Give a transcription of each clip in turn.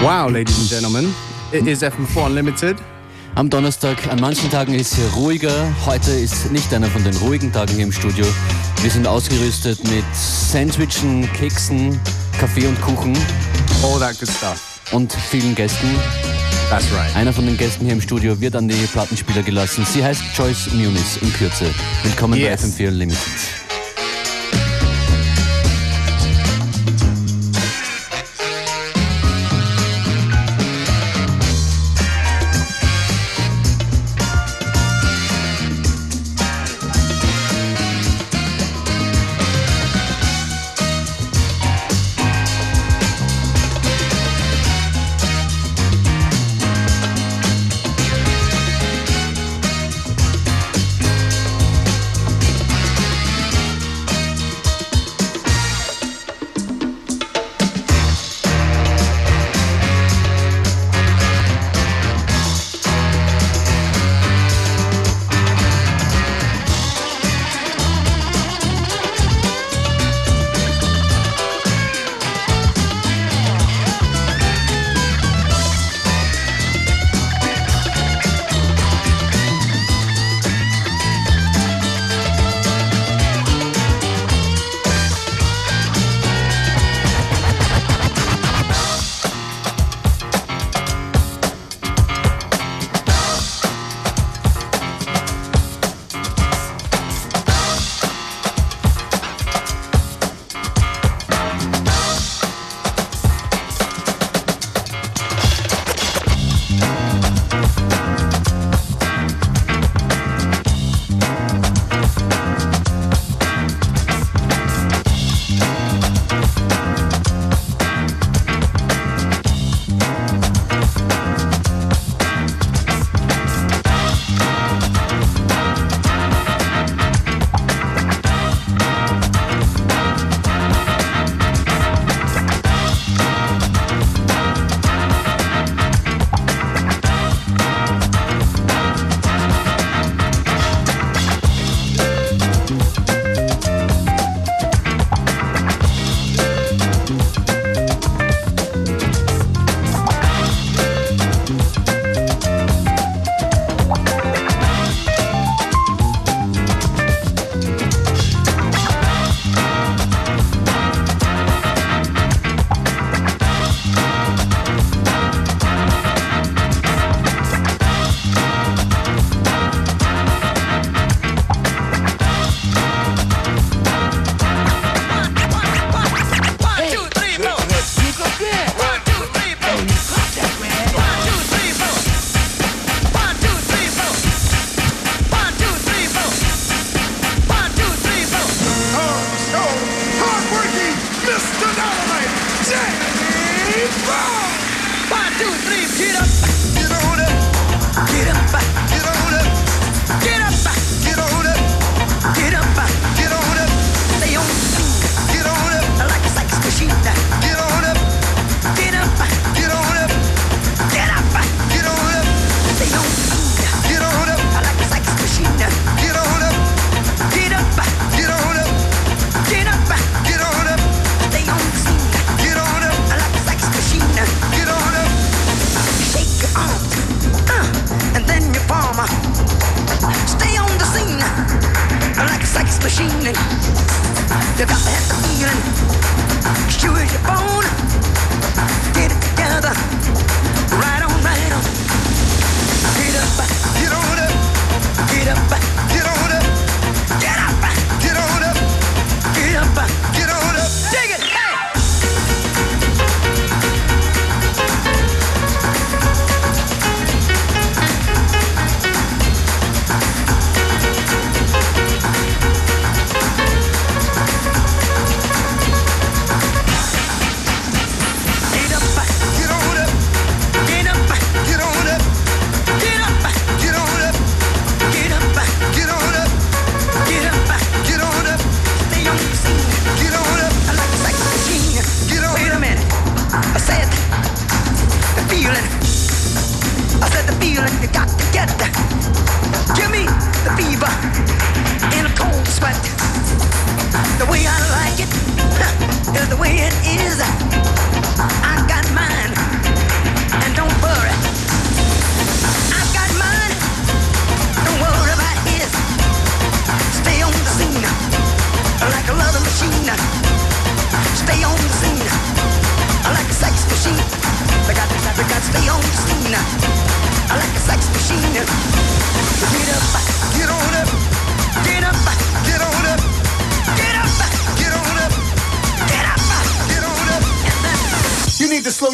Wow, ladies and gentlemen, it is FM4 Unlimited. Am Donnerstag, an manchen Tagen ist es ruhiger. Heute ist nicht einer von den ruhigen Tagen hier im Studio. Wir sind ausgerüstet mit Sandwichen, Keksen, Kaffee und Kuchen. All that good stuff. Und vielen Gästen. That's right. Einer von den Gästen hier im Studio wird an die Plattenspieler gelassen. Sie heißt Joyce Muniz in Kürze. Willkommen yes. bei FM4 Unlimited.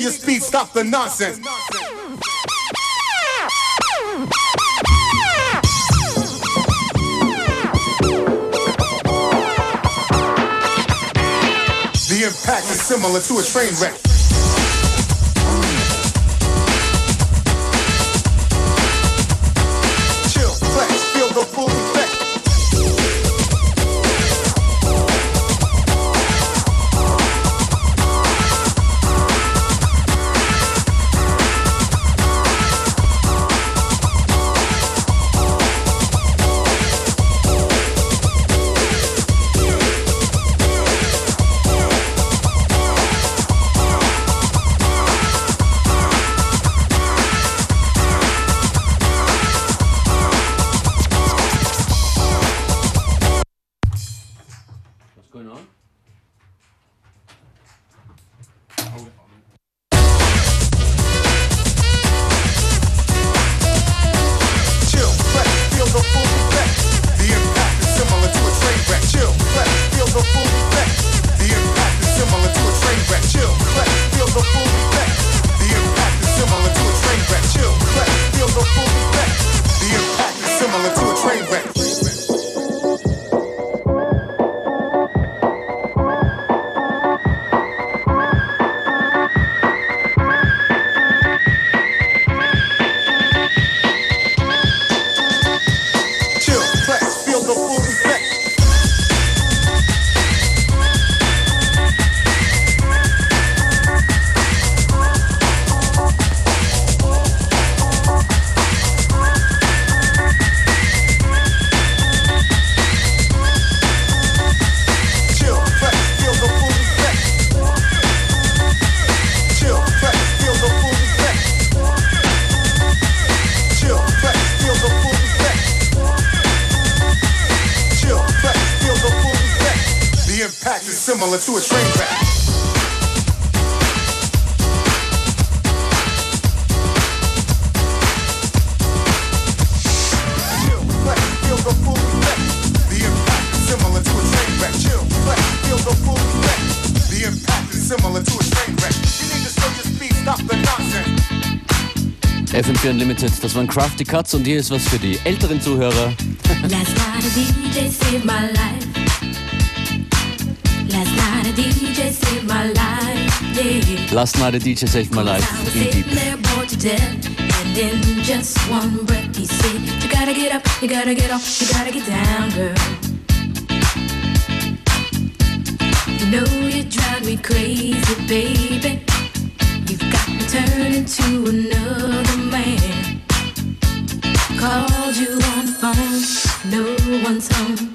Your speed, stop the nonsense. The impact is similar to a train wreck. FM4 Unlimited, das waren Crafty Cuts und hier ist was für die älteren Zuhörer. Last night a DJ saved my life. Last night a DJ saved my life. Yeah. Last Night a DJ Saved My Life I was in Deep. to and in just one breath he said, "You gotta get up, you gotta get off, you gotta get down, girl." You know you drive me crazy, baby. You've got me turning to another no home.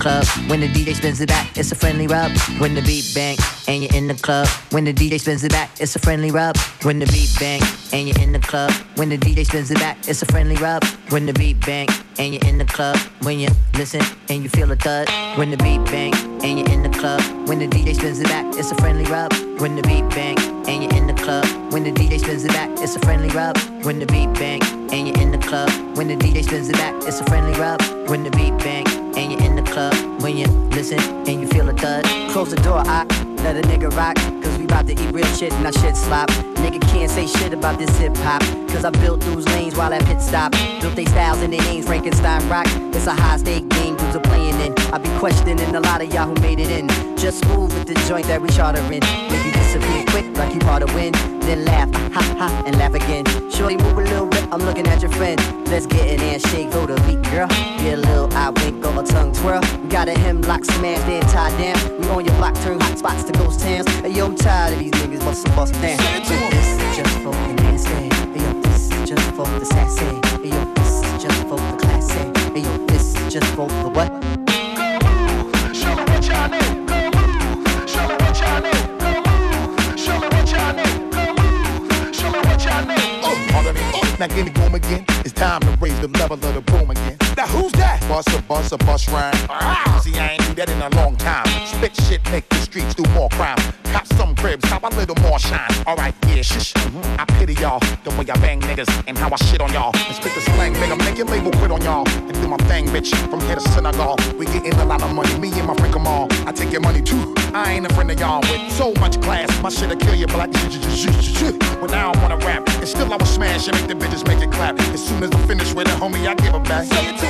Club, when the DJ spins it back, it's a friendly rub. When the beat bang and you're in the club, when the DJ spins it back, it's a friendly rub. When the beat bang and you're in the club, when the DJ spins it back, it's a friendly rub. When the beat bang and you're in the club, when you listen and you feel a thud. When the beat bang and you're in the club, when the DJ spins it back, it's a friendly rub. When the beat bang and you're in the club, when the DJ spins it back, it's a friendly rub. When the beat bang and you're in the club, when the DJ spins it back, it's a friendly rub. When the beat bang and you're in the club, when you listen and you feel a thud. Close the door, I let a nigga rock, cause we to eat real shit and our shit slop. Nigga can't say shit about this hip hop, cause I built those lanes while at pit stop. Built they styles and their names, Frankenstein rock. It's a high stake game, dudes are playing in. I be questioning a lot of y'all who made it in. Just move with the joint that we chartering. Make you disappear quick like you part of wind. Then laugh, ha ha, and laugh again. Shorty move a little bit I'm looking at your friend. Let's get in and shake for the beat, girl. Get a little eye wink or a tongue twirl. We got a hemlock smash, then tie down. We on your block, turn hot spots to ghost towns. Hey, yo, I'm tired of these niggas bustin' bust down. This is just for the nasty. Hey, yo, this is just for the sassy. Hey, yo, just for the what? Now get me going again. It's time to raise the level of the boom again. Now who's that? Bust a bust a bust rhyme. Ah, see, I ain't do that in a long time. Spit shit, make the streets do more crime. Cop some cribs, cop a little more shine. Alright, yeah, shush. I pity y'all, the way I bang niggas and how I shit on y'all. And spit the slang, nigga, make your label quit on y'all. And do my thing, bitch, from here to Senegal. We getting a lot of money, me and my friend Kamal. I take your money too. I ain't a friend of y'all with so much class. My shit'll kill you, but like, but now I wanna rap. And still I will smash and make the bitches make it clap. As soon as I finish with it, homie, I give it back. Say it to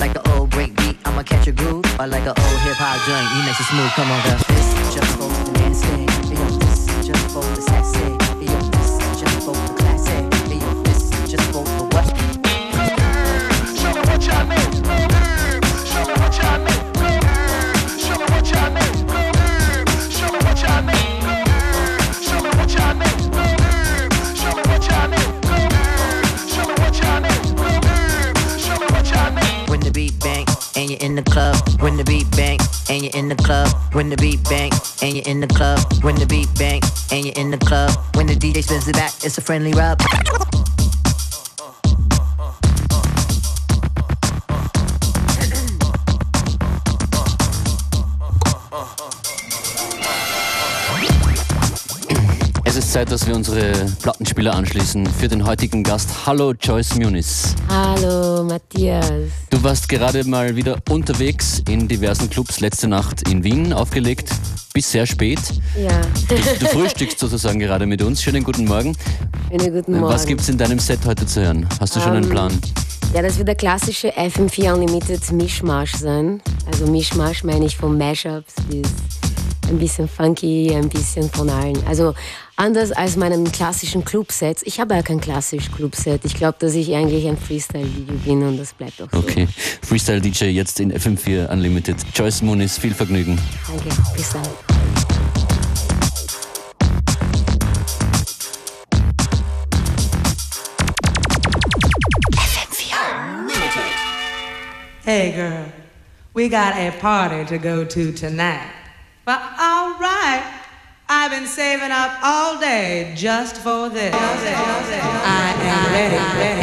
like an old break beat. I'ma catch a groove, or like an old hip hop joint. You make it smooth, come on, girl. This just for the nasty. Yo, this just for the sassy. Yo, this just for the classy. Yo, this just for When the beat bang and you're in the club. When the beat bang and you're in the club. When the DJ spins it back, it's a friendly rub. Es ist Zeit, dass wir unsere Plattenspieler anschließen. Für den heutigen Gast, hallo Joyce Muniz. Hallo Matthias. Du warst gerade mal wieder unterwegs in diversen Clubs, letzte Nacht in Wien aufgelegt, bis sehr spät. Ja, Du, du frühstückst sozusagen gerade mit uns. Schönen guten Morgen. schönen guten Morgen. Was gibt's in deinem Set heute zu hören? Hast du schon einen Ähm, Plan? Ja, das wird der klassische FM4 Unlimited Mischmasch sein. Also Mischmasch meine ich von Mashups bis ein bisschen funky, ein bisschen von allen. Also anders als meinen klassischen Clubsets. Ich habe ja kein klassisches Clubset. Ich glaube, dass ich eigentlich ein Freestyle-Video bin und das bleibt auch so. Okay. Freestyle DJ jetzt in FM4 Unlimited. Joyce Muniz, viel Vergnügen. Danke, bis dann. Hey girl, we got a party to go to tonight. But all right, I've been saving up all day just for this. I am ready, and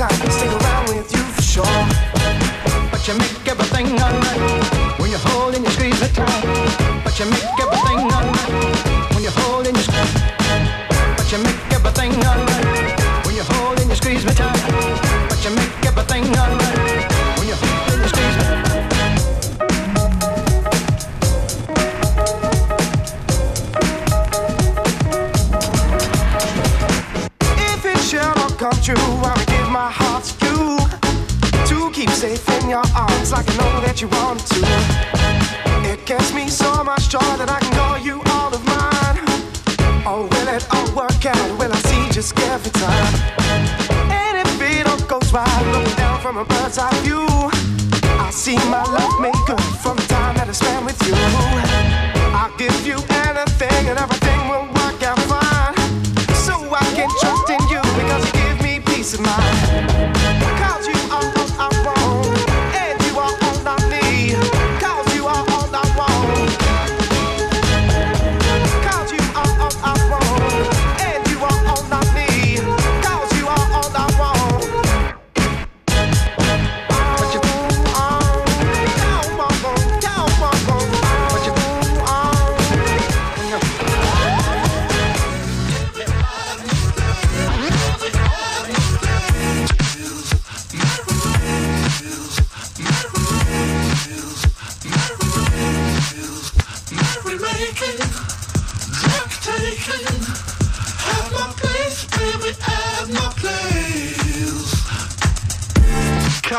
time to stick around with you for sure. But you make everything alright.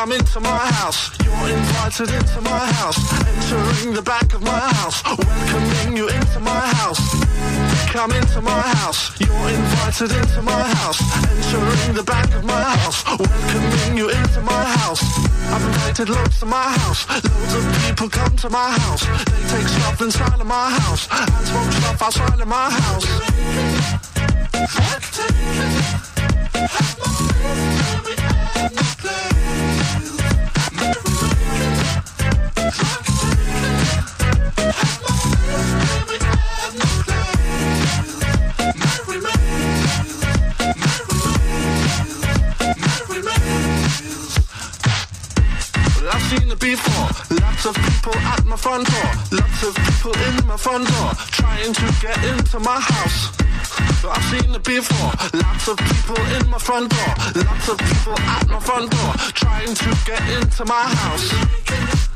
come into my house. You're invited into my house. Entering the back of my house. Welcoming you into my house. Come into my house. You're invited into my house. Entering the back of my house. Welcoming you into my house. I've invited loads to my house. Loads of people come to my house. They take stuff inside of my house. And smoke stuff outside of my house. Have my friends tell me I'm. seen it before. Lots of people at my front door. Lots of people in my front door. Trying to get into my house. I've seen it before. Lots of people in my front door. Lots of people at my front door. Trying to get into my house.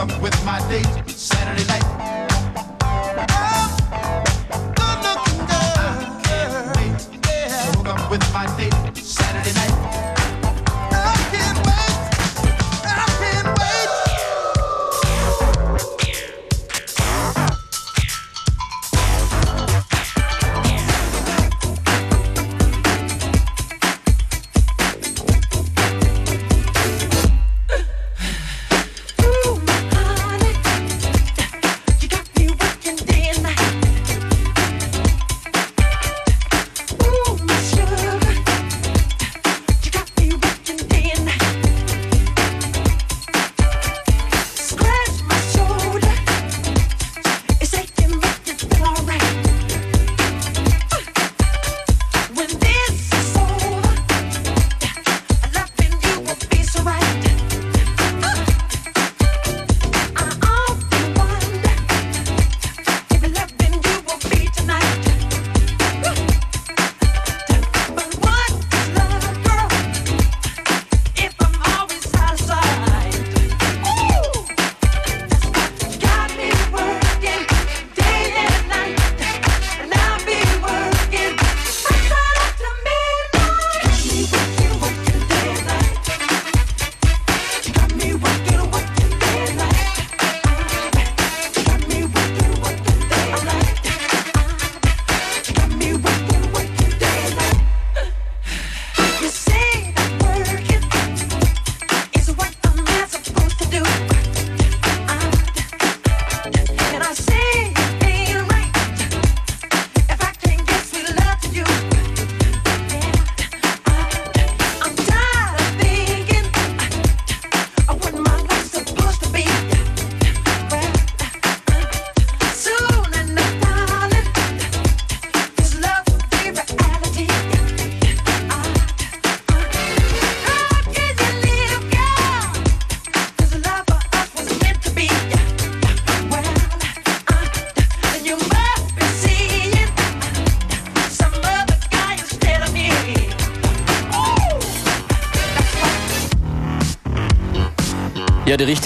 up with my date, Saturday night. I'm good looking girl. I can't wait. Yeah. Hook up with my date.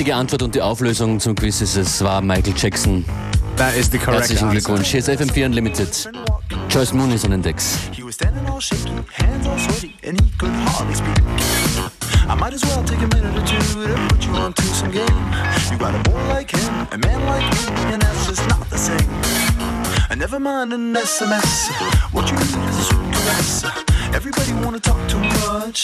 richtige Antwort und die Auflösung zum Quiz ist, es war Michael Jackson. That is the correct Herzlichen Glückwunsch. Hier ist FM4 Unlimited. Joyce Moon ist an den Decks. I might as well take a minute or two to put you onto some game. You got a boy like him, a man like me, and that's just not the same. And never mind an SMS. What you need is a sweet caress. Everybody wanna talk too much.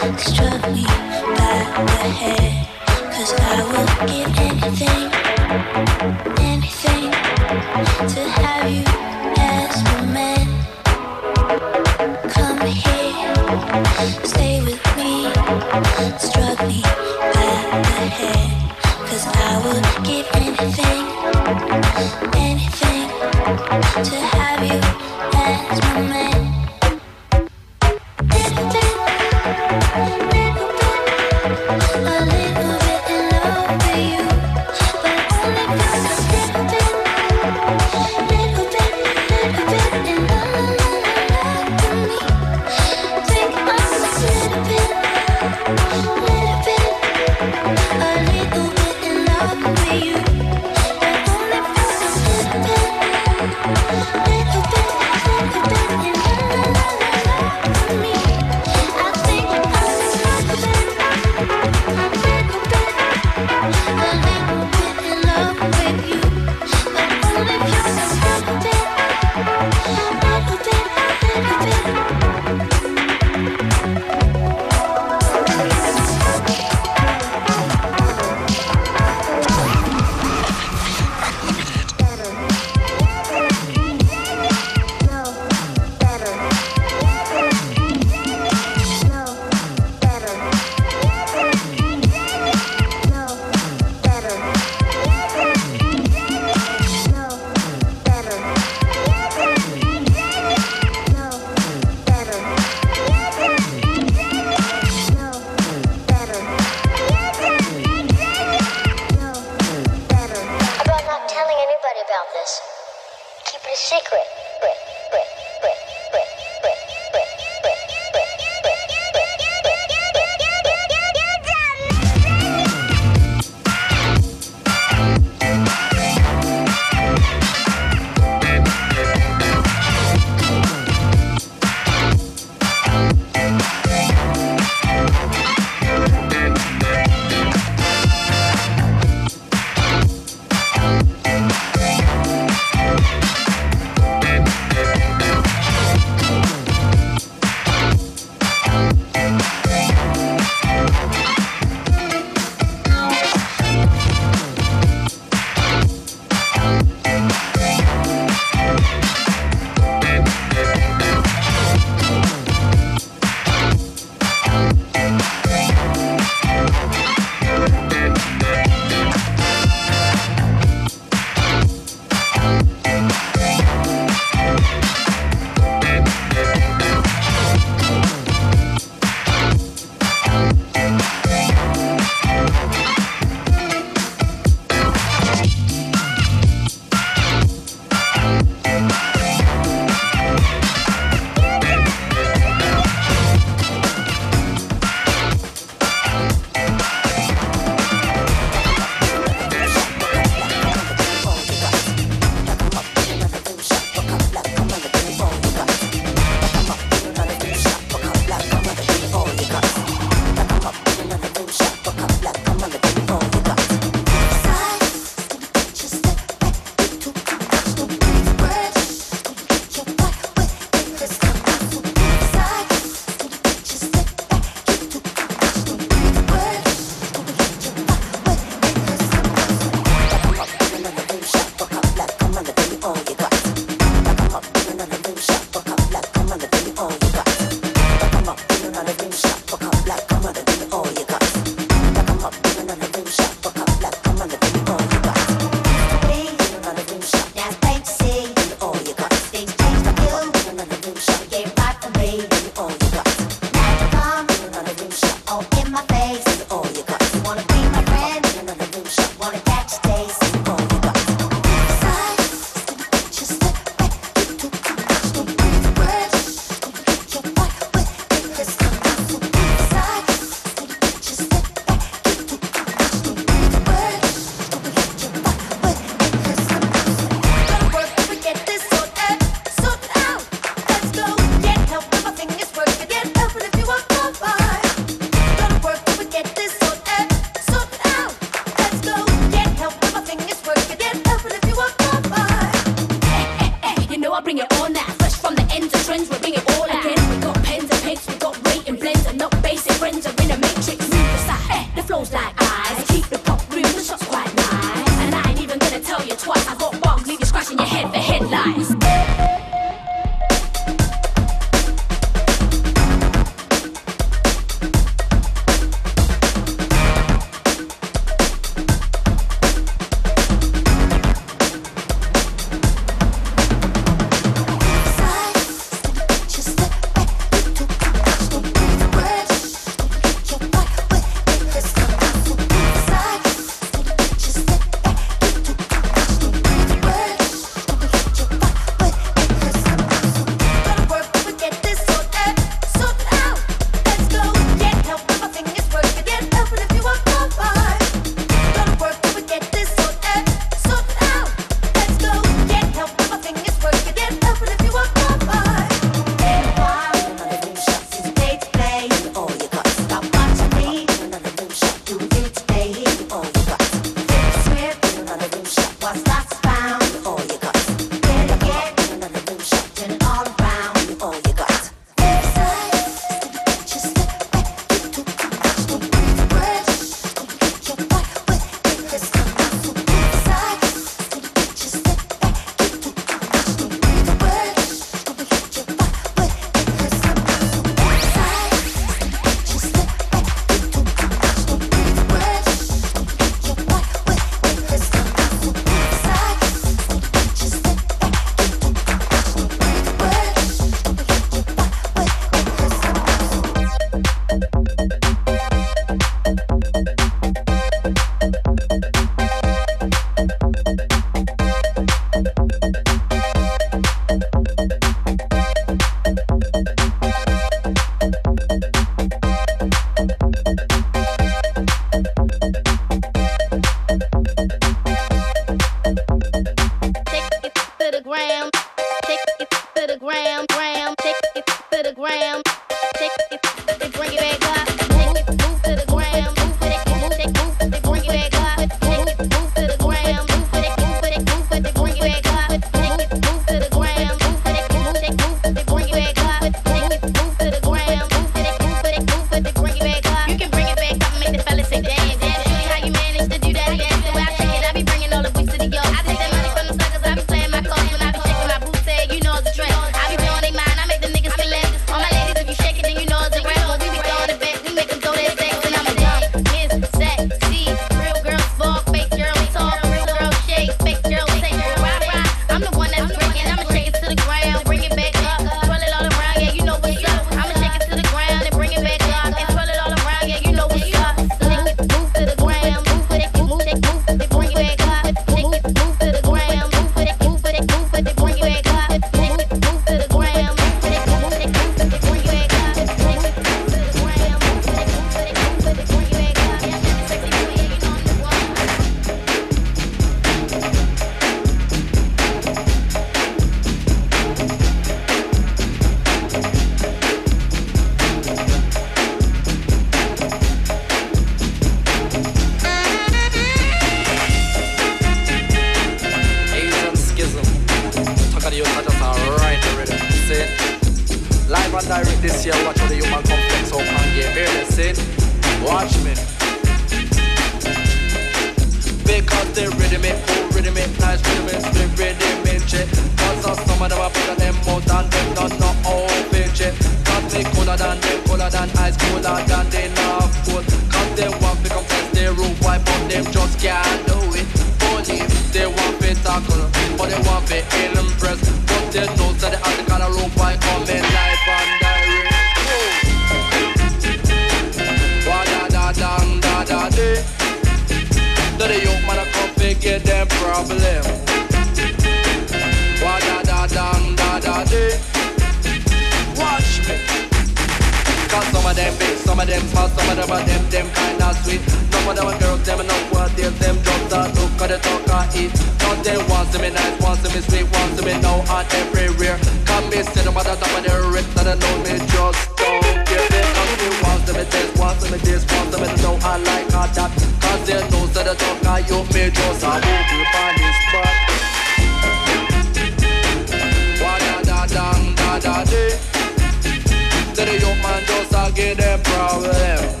problem.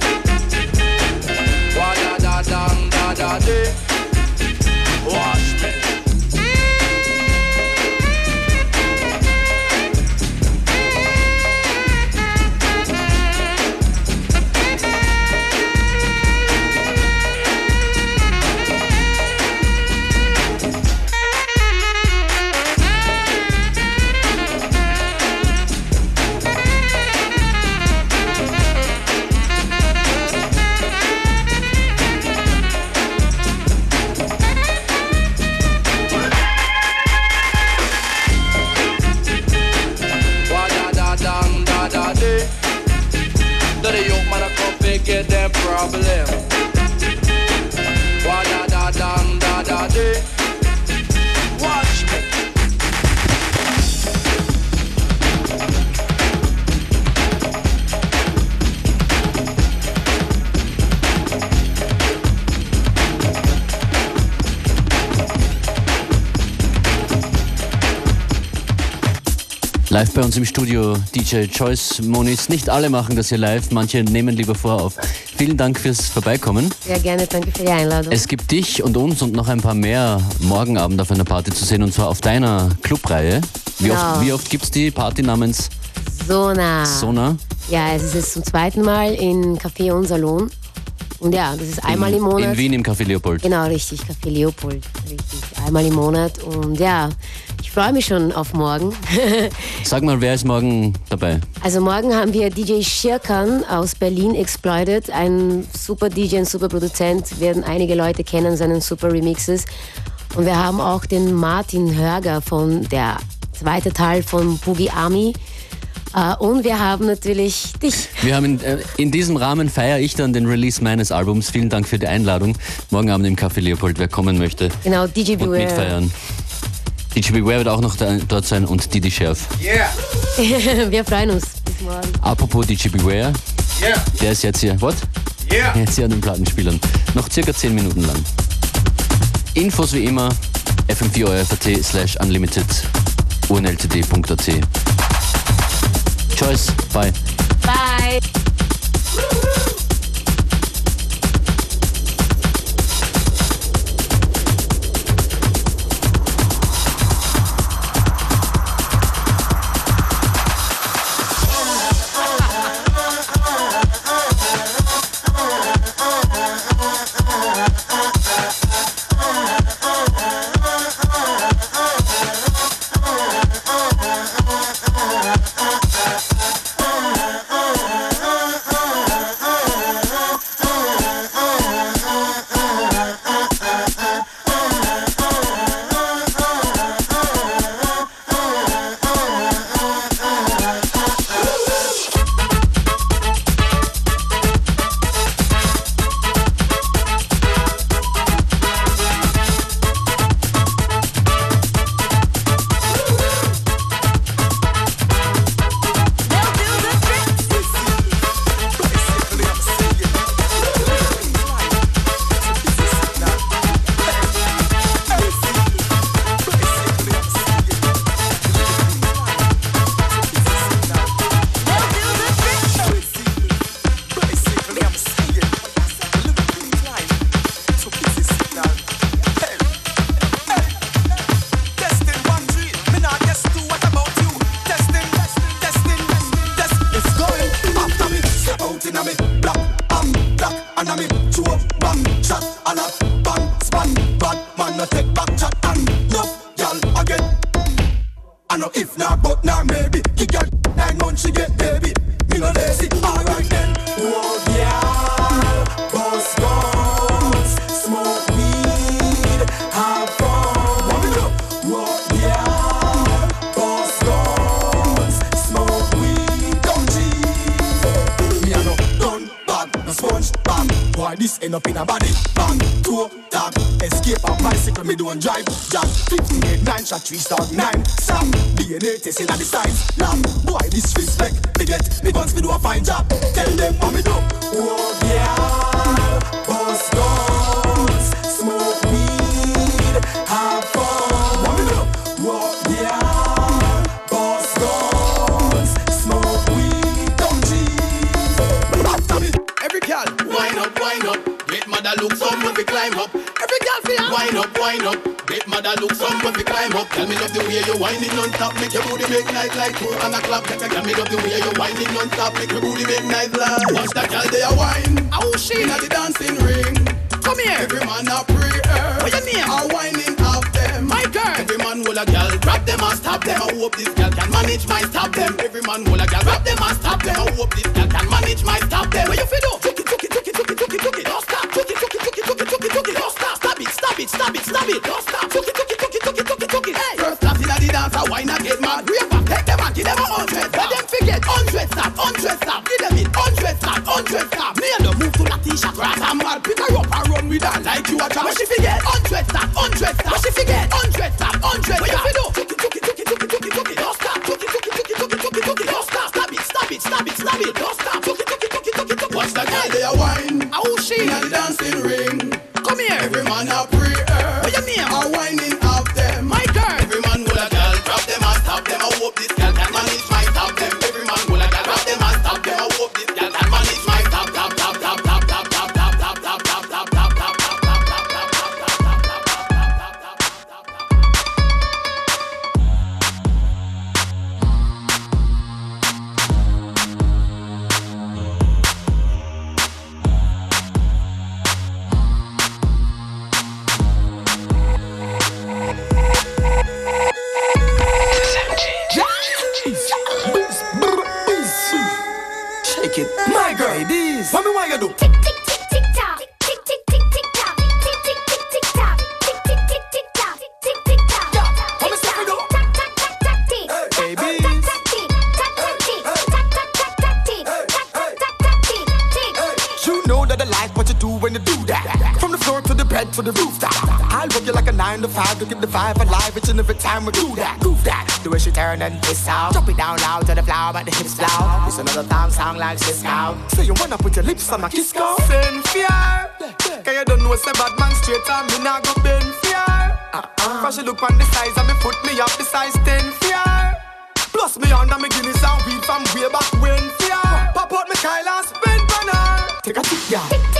Uns im Studio DJ Choice Monis. Nicht alle machen das hier live, manche nehmen lieber vor auf. Vielen Dank fürs Vorbeikommen. Sehr gerne, danke für die Einladung. Es gibt dich und uns und noch ein paar mehr morgen Abend auf einer Party zu sehen und zwar auf deiner Clubreihe. Wie Genau. oft, wie oft gibt es die Party namens Sona. Sona? Ja, es ist jetzt zum zweiten Mal in Café und Salon. Und ja, das ist einmal in, im Monat. In Wien im Café Leopold. Genau, richtig, Café Leopold. Richtig, einmal im Monat. Und ja, ich freue mich schon auf morgen. Sag mal, wer ist morgen dabei? Also morgen haben wir DJ Shirkan aus Berlin Exploited, ein super DJ, ein super Produzent, werden einige Leute kennen, seinen super Remixes. Und wir haben auch den Martin Hörger von der zweite Teil von Boogie Army. Äh, Und wir haben natürlich dich. Wir haben in, äh, in diesem Rahmen feiere ich dann den Release meines Albums. Vielen Dank für die Einladung. Morgen Abend im Café Leopold, wer kommen möchte Genau, DJ und Beware. mitfeiern. DJ Beware wird auch noch da, dort sein und Didi Sheriff. Yeah. wir freuen uns. Bis morgen. Apropos DJ Beware, Yeah. der ist jetzt hier. What? Yeah. Jetzt hier an den Plattenspielern. Noch circa 10 Minuten lang. Infos wie immer fm4 slash unlimited unltd.at. Choice, bye. Bye. You winding on top, make your booty make nice like two and a clap. Tell me love the way you winding on top, make your booty make nice like. Watch that girl they a wine. Oh she at the dancing ring. Come here, every man a prayer. Eh, what your name? A whining of them. My girl. Every man will a girl grab them and stop them. I hope this girl can manage my stop them. Every man will a girl grab them and stop them. I hope this girl can manage my stop them. What you feel do? Took it, took it, took it, took it, took it, took it. Don't stop. Took it, took it, took it, took it, took it, took it. Don't stop. Stop it, stop it, stop it, stop it. Don't stop. Took it, took it, the wine and get mad. Real back, take them and give them a hundred. Let them forget hundred stop, hundred stop. Give them it hundred stop, hundred stop. Me and the move to that t-shirt, grass and mad. Pick her up and run with her like you a jam. What she forget? Hundred stop, hundred stop. What she forget? Hundred stop, hundred. What you fi do? Took it, took it, took it, took it, took it, took it. Don't stop. Took it, took it, took it, took it, took it, took it. Don't stop. Stop it, stop it, stop it, stop it. Don't stop. Took it, took it, took it, took it, took it. Watch that girl they a wine. Oh she inna the dancing ring. Come here. Every man a prayer. Floor to the bed to the rooftop. I'll work you like a nine to five to keep the five alive and every time we do that. Goof that. The way she turn and twist out. Drop it down loud to the floor, but the hips loud. It's another time song like Cisco. Say you wanna put your lips on my kiss go. Send fear. Cause you don't know say bad man straight on me now go bend fear. Uh-uh. Cause she look on the size of me foot me up the size 10 fear. Plus me under me Guinness and weed from way back when fear. Pop out me Kyle and spend banner. Take a tick, yeah.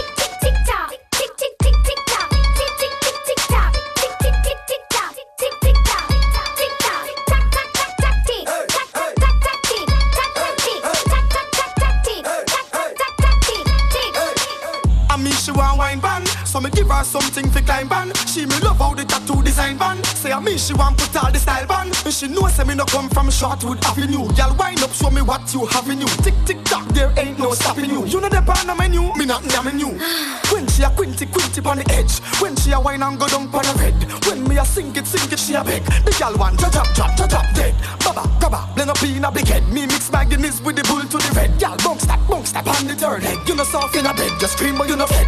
Her something for climb ban She me love how the tattoo design ban. Say I mean she want put all the style ban. She know say me no come from Shortwood Avenue. Girl wind up show me what you have in you. Tick tick tock there ain't no stopping you. You know the pan on menu Me not damn you. When she a quinty quinty on the edge. When she a wine and go down on the red. When me a sink it sink it she a beg. The girl want to drop drop to drop dead. Baba grabba blend up in a big head. Me mix my Guinness with the bull to the red. Girl bounce that bounce that on the third leg You know soft in a bed just scream but you know fed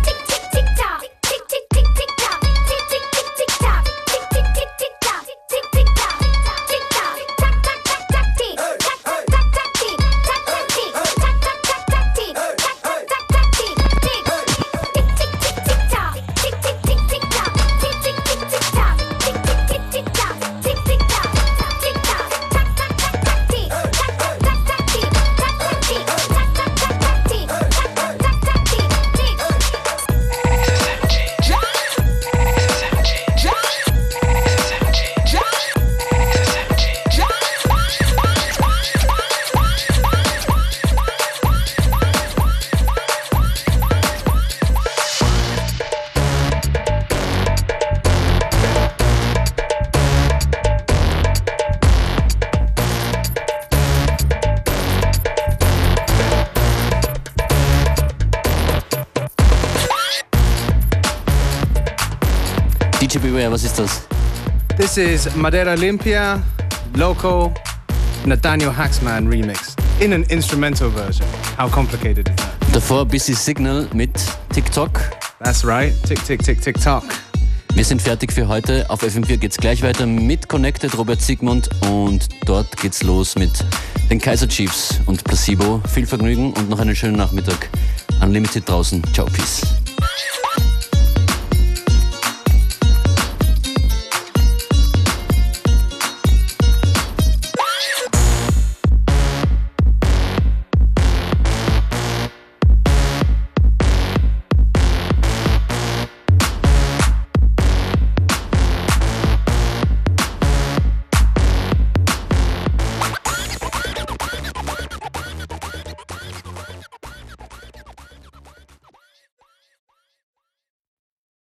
Beware, This is Madera Limpia, Loco, Nathaniel Haxman remix in an instrumental version. How complicated is that? Davor Busy Signal mit TikTok. That's right. Tick, tick, tick, tick, tock. Wir sind fertig für heute. Auf FM4 geht's gleich weiter mit Connected Robert Sigmund und dort geht's los mit den Kaiser Chiefs und Placebo. Viel Vergnügen und noch einen schönen Nachmittag. Unlimited draußen. Ciao, Peace.